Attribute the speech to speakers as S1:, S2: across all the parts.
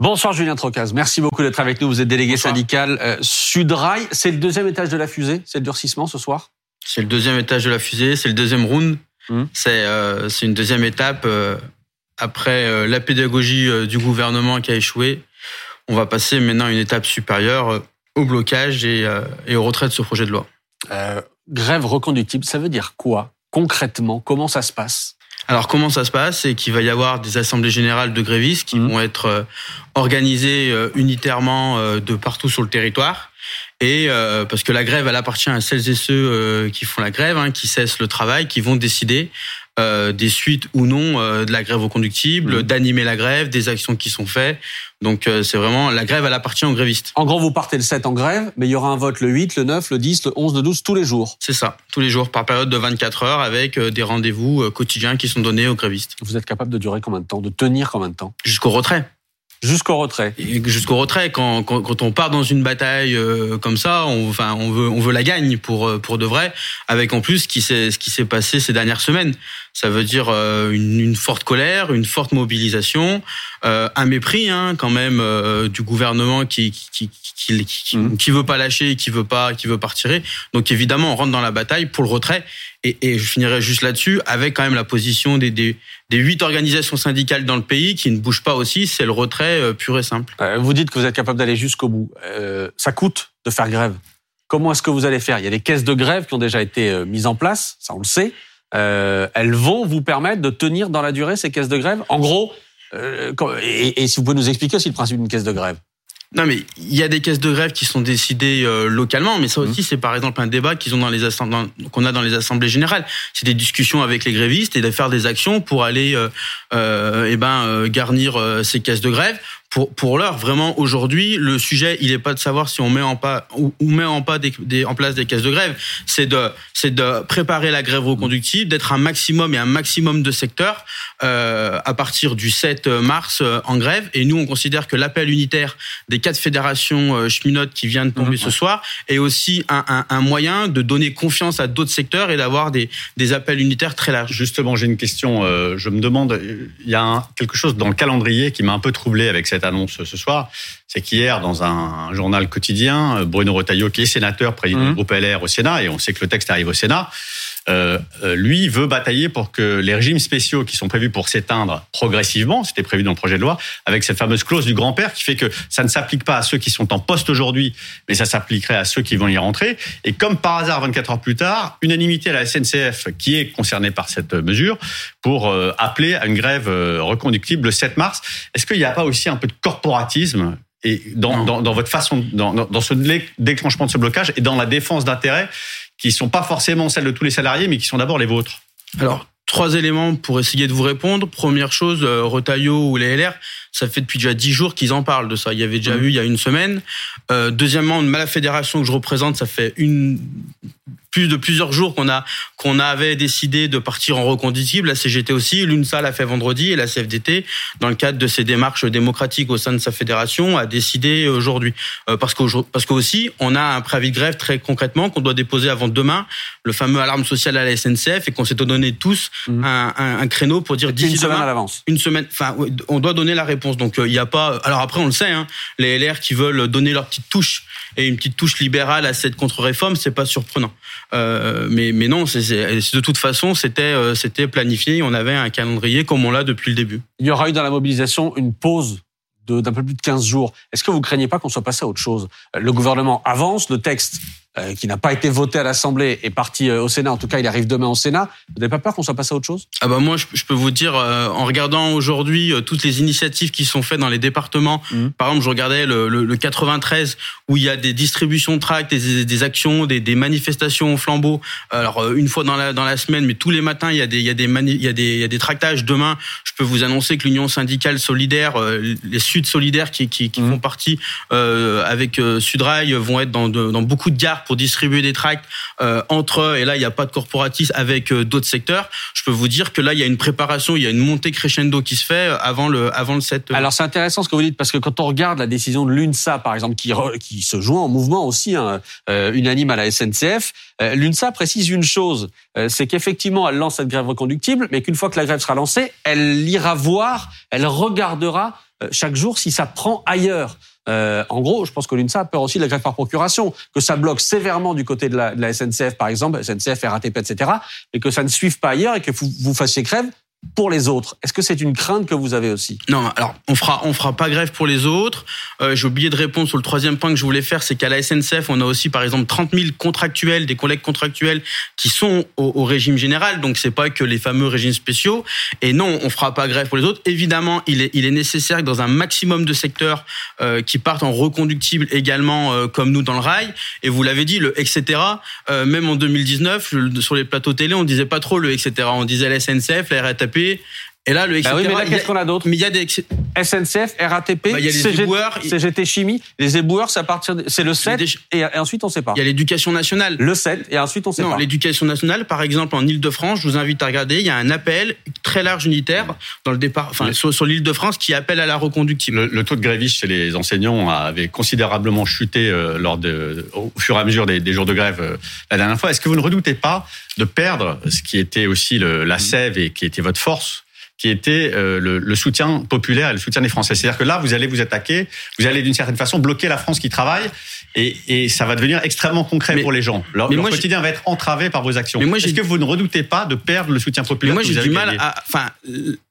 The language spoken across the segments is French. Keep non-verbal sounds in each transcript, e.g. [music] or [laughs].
S1: Bonsoir Julien Trocaz, merci beaucoup d'être avec nous. Vous êtes délégué syndical euh, Sudrail. C'est le deuxième étage de la fusée, c'est le durcissement ce soir?
S2: C'est le deuxième étage de la fusée, c'est le deuxième round. Hum. C'est une deuxième étape après la pédagogie du gouvernement qui a échoué. On va passer maintenant à une étape supérieure au blocage et, et au retrait de ce projet de loi.
S1: grève reconductible, ça veut dire quoi concrètement? Comment ça se passe?
S2: Alors comment ça se passe? C'est qu'il va y avoir des assemblées générales de grévistes qui mmh. vont être euh, organisées euh, unitairement euh, de partout sur le territoire. Et parce que la grève, elle appartient à celles et ceux qui font la grève, hein, qui cessent le travail, qui vont décider euh, des suites ou non euh, de la grève au conductible, mmh. d'animer la grève, des actions qui sont faites. Donc euh, c'est vraiment la grève, elle appartient aux grévistes.
S1: En gros, vous partez le 7 en grève, mais il y aura un vote le 8, le 9, le 10, le 11, le 12, tous les jours.
S2: C'est ça, tous les jours, par période de 24 heures, avec des rendez-vous quotidiens qui sont donnés aux grévistes.
S1: Vous êtes capable de durer combien de temps, de tenir combien de temps?
S2: Jusqu'au retrait.
S1: Jusqu'au retrait.
S2: Jusqu'au retrait. Quand, quand, quand, on part dans une bataille euh, comme ça, on, enfin, on veut, on veut la gagne pour euh, pour de vrai. Avec en plus ce qui s'est ce qui s'est passé ces dernières semaines. Ça veut dire euh, une, une, forte colère, une forte mobilisation, un mépris hein, quand même du gouvernement qui qui qui, qui, mmh. qui, veut pas lâcher, qui veut pas qui veut pas retirer. Donc évidemment, on rentre dans la bataille pour le retrait. Et, et je finirai juste là-dessus avec quand même la position des, des des huit organisations syndicales dans le pays qui ne bougent pas aussi, c'est le retrait euh, pur et simple.
S1: Euh, vous dites que vous êtes capable d'aller jusqu'au bout. Euh, ça coûte de faire grève. Comment est-ce que vous allez faire? Il y a des caisses de grève qui ont déjà été mises en place, ça on le sait. elles vont vous permettre de tenir dans la durée ces caisses de grève? En gros, et, et si vous pouvez nous expliquer aussi le principe d'une caisse de grève.
S2: Non, mais il y a des caisses de grève qui sont décidées euh, localement, mais ça aussi, mmh. c'est par exemple un débat qu'ils ont dans les qu'on a dans les assemblées générales. C'est des discussions avec les grévistes et de faire des actions pour aller, euh, euh, eh ben, euh, garnir ces caisses de grève pour pour l'heure, vraiment aujourd'hui, le sujet, il est pas de savoir si on met en pas ou, met en pas des, en place des caisses de grève, c'est de c'est de préparer la grève reconductible, d'être un maximum et un maximum de secteurs euh, à partir du 7 mars euh, en grève. Et nous, on considère que l'appel unitaire des quatre fédérations euh, cheminotes qui vient de tomber mmh. ce soir est aussi un, un, un, moyen de donner confiance à d'autres secteurs et d'avoir des, des appels unitaires très larges.
S3: Justement, j'ai une question. Euh, je me demande, il y a quelque chose dans le calendrier qui m'a un peu troublé avec cette annonce ce soir, c'est qu'hier, dans un journal quotidien, Bruno Retailleau, qui est sénateur, président du mmh. groupe LR au Sénat, et on sait que le texte arrive au Sénat, euh, euh, lui veut batailler pour que les régimes spéciaux qui sont prévus pour s'éteindre progressivement, c'était prévu dans le projet de loi, avec cette fameuse clause du grand-père qui fait que ça ne s'applique pas à ceux qui sont en poste aujourd'hui, mais ça s'appliquerait à ceux qui vont y rentrer. Et comme par hasard, 24 heures plus tard, unanimité à la SNCF qui est concernée par cette mesure pour euh, appeler à une grève reconductible le 7 mars. Est-ce qu'il n'y a pas aussi un peu de corporatisme et dans, dans, dans, votre façon, dans, dans ce déclenchement de ce blocage et dans la défense d'intérêts qui sont pas forcément celles de tous les salariés, mais qui sont d'abord les vôtres
S2: Alors, trois éléments pour essayer de vous répondre. Première chose, euh, Rotaillot ou les LR, ça fait depuis déjà dix jours qu'ils en parlent de ça. Il y avait déjà mmh. eu il y a une semaine. Euh, deuxièmement, la fédération que je représente, ça fait une plus de plusieurs jours qu'on a qu'on avait décidé de partir en reconductible. La CGT aussi, l'UNSA l'a fait vendredi et la CFDT, dans le cadre de ses démarches démocratiques au sein de sa fédération, a décidé aujourd'hui. Euh, parce que parce qu'aussi, on a un préavis de grève très concrètement qu'on doit déposer avant demain, le fameux alarme sociale à la SNCF, et qu'on s'est donné tous mmh. un, un, un, créneau pour dire
S1: d'ici une semaine à l'avance.
S2: Une semaine. Enfin, on doit donner la réponse. Donc euh, il n'y a pas. Alors après, on le sait, hein, les LR qui veulent donner leur petite touche et une petite touche libérale à cette contre-réforme, c'est pas surprenant. Euh, mais, mais non, c'est, de toute façon, c'était, euh, c'était planifié. On avait un calendrier comme on l'a depuis le début.
S1: Il y aura eu dans la mobilisation une pause d'un peu plus de 15 jours. Est-ce que vous craignez pas qu'on soit passé à autre chose? Le gouvernement avance, le texte euh, qui n'a pas été voté à l'Assemblée est parti euh, au Sénat. En tout cas, il arrive demain au Sénat. Vous n'avez pas peur qu'on soit passé à autre chose?
S2: Ah bah moi, je, peux vous dire, euh, en regardant aujourd'hui toutes les initiatives qui sont faites dans les départements. Mmh. Par exemple, je regardais le, le, 93 où il y a des distributions de tracts, des, des actions, des, des, manifestations au flambeau. Alors une fois dans la dans la semaine, mais tous les matins, il y a des il y a des il y a des il y a des tractages. Demain, je peux vous annoncer que l'Union syndicale solidaire, les Sud solidaires qui qui, qui mmh. font partie avec Sudrail vont être dans, dans beaucoup de gares pour distribuer des tracts euh, entre eux, et là il n'y a pas de corporatisme avec euh, d'autres secteurs, je peux vous dire que là il y a une préparation, il y a une montée crescendo qui se fait euh, avant le avant le 7.
S1: Alors c'est intéressant ce que vous dites parce que quand on regarde la décision de l'UNSA par exemple qui qui se joint en mouvement aussi hein, unanime à la SNCF, l'UNSA précise une chose, c'est qu'effectivement elle lance cette grève reconductible, mais qu'une fois que la grève sera lancée, elle ira voir, elle regardera chaque jour si ça prend ailleurs. Euh, en gros, je pense que l'UNSA a peur aussi de la grève par procuration, que ça bloque sévèrement du côté de la, de la SNCF, par exemple, SNCF, RATP, etc., et que ça ne suive pas ailleurs et que vous, vous fassiez grève pour les autres. Est-ce que c'est une crainte que vous avez aussi?
S2: Non, alors on fera on fera pas grève pour les autres. Euh, J'ai oublié de répondre sur le troisième point que je voulais faire, c'est qu'à la SNCF, on a aussi par exemple 30 000 contractuels, des collègues contractuels qui sont au, régime général, donc c'est pas que les fameux régimes spéciaux. Et non, on fera pas grève pour les autres. Évidemment, il est il est nécessaire que dans un maximum de secteurs euh, qui partent en reconductible également, euh, comme nous dans le rail. Et vous l'avez dit, le etc. Même en 2019, le, sur les plateaux télé, on disait pas trop le etc. On disait la SNCF, la RATP taper et là, le etc.
S1: Bah oui, mais là, qu'est-ce qu'on a d'autre
S2: Mais il y a des
S1: SNCF, RATP,
S2: bah, il y a les
S1: CGT,
S2: éboueurs,
S1: CGT Chimie. Les éboueurs, c'est à partir, de- c'est le 7
S2: Des-
S1: et, ensuite on sait pas.
S2: Il y a l'éducation nationale.
S1: Le 7 et ensuite on sait
S2: Non,
S1: pas.
S2: l'éducation nationale, par exemple, en Ile-de-France, je vous invite à regarder, il y a un appel très large unitaire dans le départ, enfin, sur, sur l'Île-de-France qui appelle à la reconductible.
S3: Le, le taux de grévistes chez les enseignants avait considérablement chuté euh, lors de, au fur et à mesure des, des jours de grève euh, la dernière fois. Est-ce que vous ne redoutez pas de perdre ce qui était aussi le, la sève et qui était votre force qui était euh, le, le soutien populaire et le soutien des Français. C'est-à-dire que là, vous allez vous attaquer, vous allez d'une certaine façon bloquer la France qui travaille, et, et ça va devenir extrêmement concret
S2: Mais-
S3: pour les gens. Leur,
S2: mais
S3: leur
S2: moi,
S3: quotidien va être entravé par vos actions.
S2: Mais moi,
S3: Est-ce que vous ne redoutez pas de perdre le soutien
S2: Mais
S3: populaire
S2: moi,
S3: que
S2: j'ai du mal à. Enfin,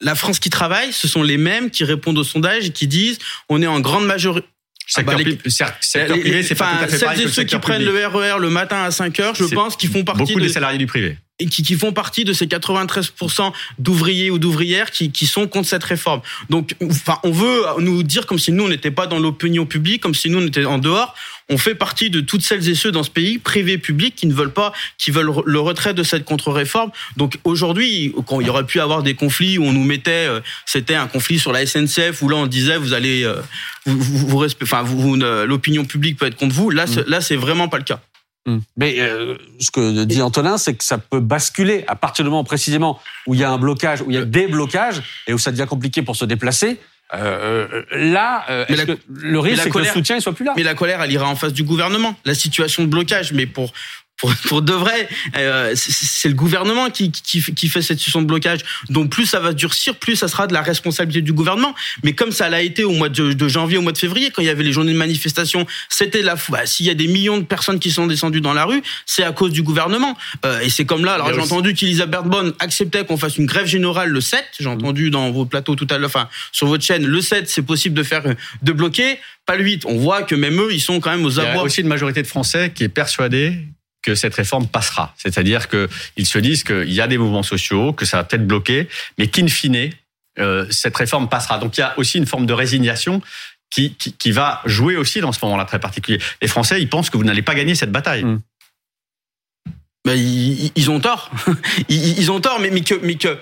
S2: la France qui travaille, ce sont les mêmes qui répondent aux sondages et qui disent on est en grande majorité.
S3: Secteur,
S2: bah, les-
S3: pri- cer- secteur privé, c'est pas
S2: enfin,
S3: tout à fait
S2: celles
S3: pareil
S2: et
S3: que le
S2: ceux qui prennent le RER le matin à 5 heures, je pense qu'ils font partie
S3: Beaucoup
S2: de,
S3: des salariés du privé.
S2: Et qui, qui font partie de ces 93% d'ouvriers ou d'ouvrières qui, qui sont contre cette réforme. Donc, enfin, on veut nous dire comme si nous on n'était pas dans l'opinion publique, comme si nous on était en dehors. On fait partie de toutes celles et ceux dans ce pays, privé, public, qui ne veulent pas, qui veulent le retrait de cette contre-réforme. Donc aujourd'hui, quand il y aurait pu avoir des conflits où on nous mettait, euh, c'était un conflit sur la SNCF où là on disait vous allez, euh, vous, vous, vous enfin, vous, l'opinion publique peut être contre vous. Là, c'est- là, c'est vraiment pas le cas.
S1: Hmm. Mais euh, ce que dit Antonin, c'est que ça peut basculer à partir du moment précisément où il y a un blocage, où il y a des blocages et où ça devient compliqué pour se déplacer. Euh, euh, là, euh,
S2: la-
S1: que le risque, c'est que le soutien ne soit plus là?
S2: Mais la colère, elle ira en face du gouvernement. La situation de blocage, mais pour pour, pour de vrai, euh, c'est- le gouvernement qui, qui, qui fait cette situation de blocage. Donc plus ça va durcir, plus ça sera de la responsabilité du gouvernement. Mais comme ça l'a été au mois de, de janvier, au mois de février, quand il y avait les journées de manifestation, c'était la bah, S'il y a des millions de personnes qui sont descendues dans la rue, c'est à cause du gouvernement. Euh, et c'est comme là. Alors j'ai entendu qu'Elisabeth Borne acceptait qu'on fasse une grève générale le 7. J'ai entendu dans vos plateaux tout à l'heure, enfin sur votre chaîne, le 7, c'est possible de faire de bloquer, pas le 8. On voit que même eux, ils sont quand même aux
S3: Il y a
S2: abois.
S3: aussi une majorité de Français qui est persuadée que cette réforme passera. C'est-à-dire qu'ils se disent qu'il y a des mouvements sociaux, que ça va peut-être bloquer, mais qu'in fine, euh, cette réforme passera. Donc il y a aussi une forme de résignation qui, qui, va jouer aussi dans ce moment-là très particulier. Les Français, ils pensent que vous n'allez pas gagner cette bataille.
S2: Ben, ils, ont tort. [laughs] Ils, ont tort, mais, mais que, mais que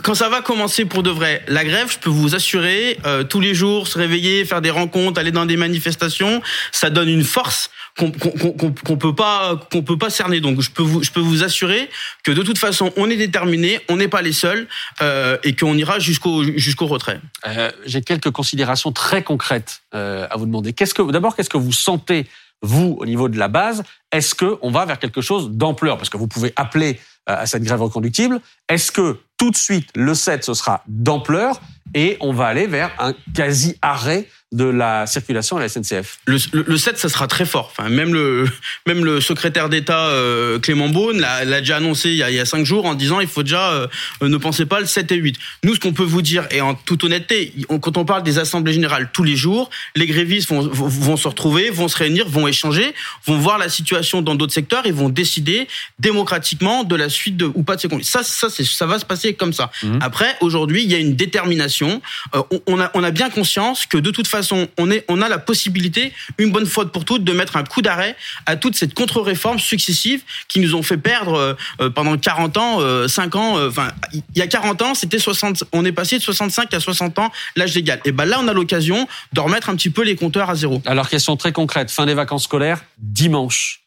S2: quand ça va commencer pour de vrai, la grève, je peux vous assurer, euh, tous les jours, se réveiller, faire des rencontres, aller dans des manifestations, ça donne une force qu'on qu'on qu'on qu'on peut pas qu'on peut pas cerner. Donc je peux vous je peux vous assurer que de toute façon, on est déterminé, on n'est pas les seuls euh, et qu'on ira jusqu'au jusqu'au retrait.
S1: Euh, J'ai quelques considérations très concrètes euh, à vous demander. Qu'est-ce que d'abord, qu'est-ce que vous sentez vous au niveau de la base? Est-ce que on va vers quelque chose d'ampleur? Parce que vous pouvez appeler à cette grève reconductible. Est-ce que tout de suite le 7 ce sera d'ampleur? Et on va aller vers un quasi arrêt de la circulation à la SNCF
S2: Le, le, le 7, ça sera très fort. Enfin, même le, même le secrétaire d'État euh, Clément Beaune l'a déjà annoncé il y, a, il y a cinq jours en disant il faut déjà euh, ne pensez pas le 7 et 8. Nous, ce qu'on peut vous dire, et en toute honnêteté, on- quand on parle des assemblées générales tous les jours, les grévistes vont, vont, vont se retrouver, vont se réunir, vont échanger, vont voir la situation dans d'autres secteurs et vont décider démocratiquement de la suite de, ou pas de ces conflits. Ça, ça, ça va se passer comme ça.
S1: Mhm.
S2: Après, aujourd'hui, il y a une détermination. Euh, on, on a, on a bien conscience que de toute façon, on, on a la possibilité, une bonne fois pour toutes, de mettre un coup d'arrêt à toute cette contre-réforme successive qui nous ont fait perdre euh, euh, pendant 40 ans, euh, 5 ans. euh, Enfin, il y a 40 ans, c'était 60. On est passé de 65 à 60 ans l'âge légal. Et ben là, on a l'occasion de remettre un petit peu les compteurs à zéro.
S1: Alors, question très concrète. Fin des vacances scolaires, dimanche.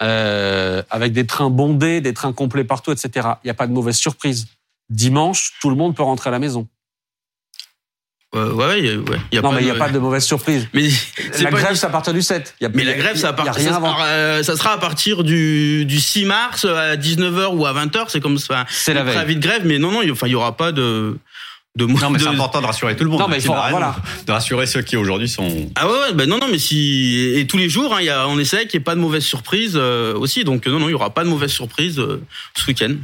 S1: Avec des trains bondés, des trains complets partout, etc. Il n'y a pas de mauvaise surprise. Dimanche, tout le monde peut rentrer à la maison.
S2: Euh, ouais, ouais, ouais. Il y a
S1: non,
S2: pas
S1: mais il n'y a pas de mauvaise surprise.
S2: Mais
S1: La
S2: pas
S1: grève,
S2: une-
S1: c'est à partir du 7. Il y a-
S2: Mais la grève, ça,
S1: il y a
S2: part-
S1: rien
S2: ça,
S1: avant.
S2: sera, euh, ça sera à partir du, du 6 mars à 19h ou à 20h. C'est comme ça.
S1: C'est la
S2: le
S1: veille.
S2: de grève, mais non, non, il enfin, il y aura pas de, de
S3: Non, mais c'est important de rassurer tout le monde.
S1: Non, mais il faut, voilà.
S3: De rassurer ceux qui aujourd'hui sont.
S2: Ah ouais, ouais ben non, non, mais si et tous les jours, hein, y a, on essaie qu'il n'y ait pas de mauvaise surprise euh, aussi. Donc non, non, il y aura pas de mauvaise surprise euh, ce week-end.